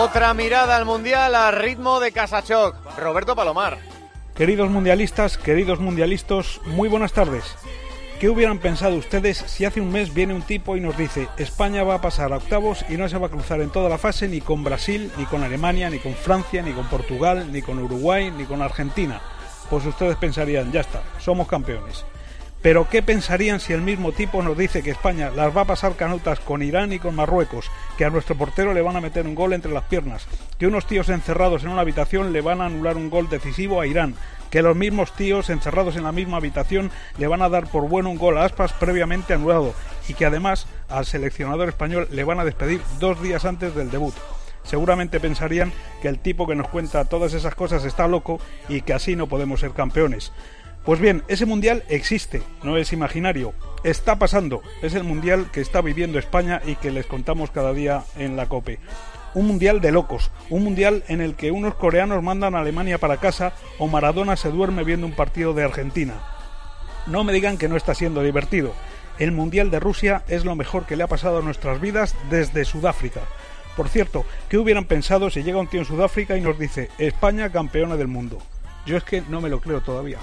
Otra mirada al Mundial a ritmo de Casachoc. Roberto Palomar. Queridos mundialistas, queridos mundialistas, muy buenas tardes. ¿Qué hubieran pensado ustedes si hace un mes viene un tipo y nos dice España va a pasar a octavos y no se va a cruzar en toda la fase ni con Brasil, ni con Alemania, ni con Francia, ni con Portugal, ni con Uruguay, ni con Argentina? Pues ustedes pensarían, ya está, somos campeones. Pero ¿qué pensarían si el mismo tipo nos dice que España las va a pasar canutas con Irán y con Marruecos, que a nuestro portero le van a meter un gol entre las piernas, que unos tíos encerrados en una habitación le van a anular un gol decisivo a Irán, que los mismos tíos encerrados en la misma habitación le van a dar por bueno un gol a Aspas previamente anulado y que además al seleccionador español le van a despedir dos días antes del debut? Seguramente pensarían que el tipo que nos cuenta todas esas cosas está loco y que así no podemos ser campeones. Pues bien, ese mundial existe, no es imaginario, está pasando, es el mundial que está viviendo España y que les contamos cada día en la COPE. Un mundial de locos, un mundial en el que unos coreanos mandan a Alemania para casa o Maradona se duerme viendo un partido de Argentina. No me digan que no está siendo divertido. El Mundial de Rusia es lo mejor que le ha pasado a nuestras vidas desde Sudáfrica. Por cierto, ¿qué hubieran pensado si llega un tío en Sudáfrica y nos dice España campeona del mundo? Yo es que no me lo creo todavía.